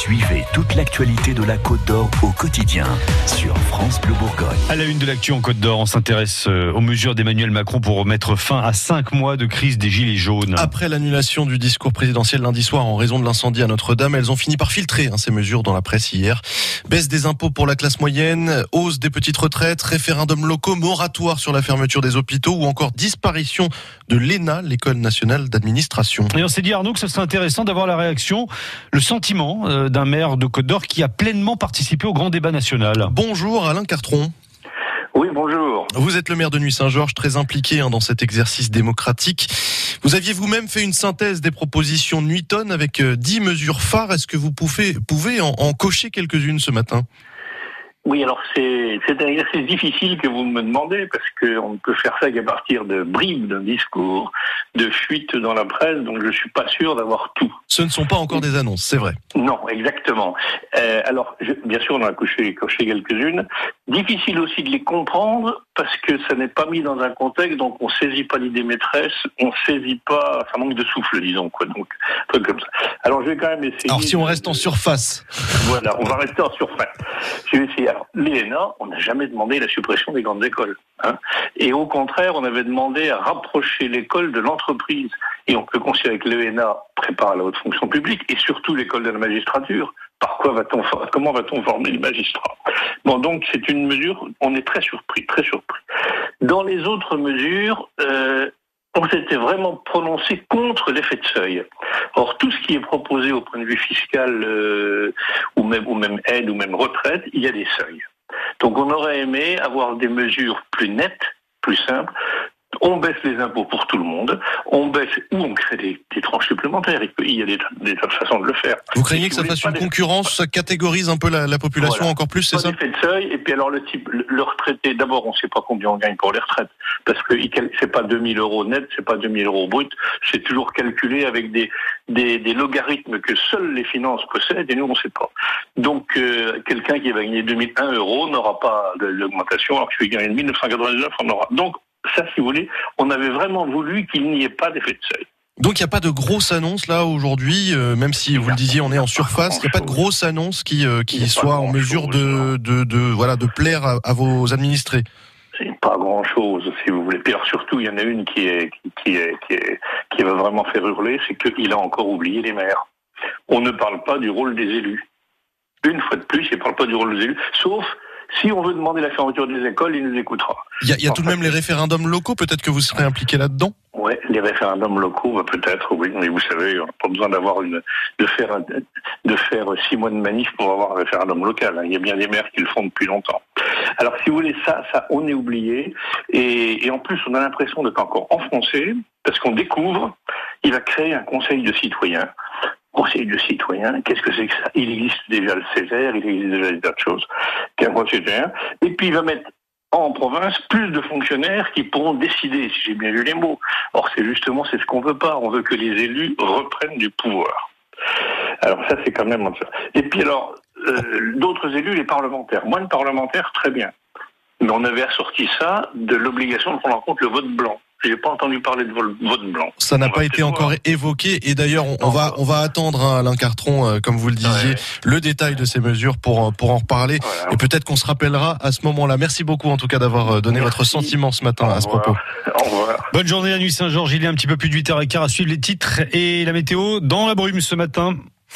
Suivez toute l'actualité de la Côte d'Or au quotidien sur France Bleu Bourgogne. À la une de l'actu en Côte d'Or, on s'intéresse euh, aux mesures d'Emmanuel Macron pour mettre fin à cinq mois de crise des Gilets jaunes. Après l'annulation du discours présidentiel lundi soir en raison de l'incendie à Notre-Dame, elles ont fini par filtrer hein, ces mesures dans la presse hier. Baisse des impôts pour la classe moyenne, hausse des petites retraites, référendum locaux, moratoire sur la fermeture des hôpitaux ou encore disparition de l'ENA, l'école nationale d'administration. Et on s'est dit Arnaud que ce serait intéressant d'avoir la réaction, le sentiment euh, d'un maire de Côte d'Or qui a pleinement participé au grand débat national. Bonjour Alain Cartron. Oui, bonjour. Vous êtes le maire de Nuit-Saint-Georges, très impliqué hein, dans cet exercice démocratique. Vous aviez vous-même fait une synthèse des propositions de Nuiton avec euh, dix mesures phares. Est-ce que vous pouvez, pouvez en, en cocher quelques-unes ce matin? Oui, alors c'est c'est un exercice difficile que vous me demandez parce qu'on ne peut faire ça qu'à partir de bribes d'un discours, de fuites dans la presse, donc je suis pas sûr d'avoir tout. Ce ne sont pas encore des annonces, c'est vrai. Non, exactement. Euh, alors, je- bien sûr, on en a coché, coché quelques-unes. Difficile aussi de les comprendre parce que ça n'est pas mis dans un contexte, donc on saisit pas l'idée maîtresse, on saisit pas, ça manque de souffle, disons quoi. Donc, un truc comme ça. Alors, je vais quand même essayer. Alors si on reste en surface, Voilà, on va rester en surface. Je vais essayer. Alors, l'ENA, on n'a jamais demandé la suppression des grandes écoles. hein. Et au contraire, on avait demandé à rapprocher l'école de l'entreprise. Et on peut considérer que l'ENA prépare la haute fonction publique et surtout l'école de la magistrature. Par quoi va-t-on, comment va-t-on former les magistrats? Bon, donc c'est une mesure, on est très surpris, très surpris. Dans les autres mesures, euh, on s'était vraiment prononcé contre l'effet de seuil. Or, tout ce qui est proposé au point de vue fiscal, euh, ou même, ou même aide, ou même retraite, il y a des seuils. Donc, on aurait aimé avoir des mesures plus nettes, plus simples. On baisse les impôts pour tout le monde, on baisse ou on crée des, des tranches supplémentaires. Il y a des, des façons de le faire. vous craignez que ça fasse une concurrence, ça catégorise un peu la, la population Voilà. encore plus, c'est ça d'effet de seuil. Et puis alors le type, le, retraité, d'abord on ne sait pas combien on gagne pour les retraites, parce que c'est pas 2000 euros net, c'est pas 2000 euros brut, c'est toujours calculé avec des, des, des logarithmes que seules les finances possèdent et nous on ne sait pas. Donc euh, quelqu'un qui va gagner 2001 euros n'aura pas l'augmentation, alors que celui qui gagne 1999 en aura. Donc ça, si vous voulez, on avait vraiment voulu qu'il n'y ait pas d'effet de seuil. Donc il n'y a pas de grosse annonce là aujourd'hui, euh, même si vous le disiez, on est en surface. Il n'y a pas de grosse annonce qui, euh, qui soit en mesure de, de, de, voilà, de plaire à, à vos administrés. C'est pas grand chose, si vous voulez. Puis alors surtout, il y en a une qui est, qui, qui est, qui est, qui va vraiment faire hurler, c'est qu'il a encore oublié les maires. On ne parle pas du rôle des élus. Une fois de plus, il ne parle pas du rôle des élus, sauf si on veut demander la fermeture des écoles, il nous écoutera. Il y a, y a tout de même les référendums locaux, peut-être que vous serez impliqué là-dedans Ouais, les référendums locaux, bah, peut-être, oui, mais vous savez, on n'a pas besoin d'avoir une, de faire, de faire six mois de manif pour avoir un référendum local. hein. Il y a bien des maires qui le font depuis longtemps. Alors, si vous voulez, ça, ça, on est oublié. Et, et en plus, on a l'impression d'être encore enfoncé, parce qu'on découvre, il va créer un conseil de citoyens. Conseil de citoyens, qu'est-ce que c'est que ça? Il existe déjà le Césaire, il existe déjà des tas de choses. Qu'un conseil de citoyens. Et puis, il va mettre en province plus de fonctionnaires qui pourront décider, si j'ai bien lu les mots. Or, c'est justement c'est ce qu'on veut pas. On veut que les élus reprennent du pouvoir. Alors ça, c'est quand même. Et puis alors, euh, d'autres élus, les parlementaires. Moins de parlementaires, très bien. Mais on avait assorti ça de l'obligation de prendre en compte le vote blanc. J'ai pas entendu parler de vote blanc. Ça n'a pas été encore voir. évoqué. Et d'ailleurs, on, va, on va attendre, hein, Alain Cartron, euh, comme vous le disiez, Ouais. le détail de ces mesures pour, euh, pour en reparler. Voilà. Et peut-être qu'on se rappellera à ce moment-là. Merci beaucoup, en tout cas, d'avoir euh, donné Merci. votre sentiment ce matin Au à ce propos. Au revoir. Bonne journée à Nuit Saint-Georges, il est un petit peu plus de 8h15 à suivre les titres et la météo dans la brume ce matin.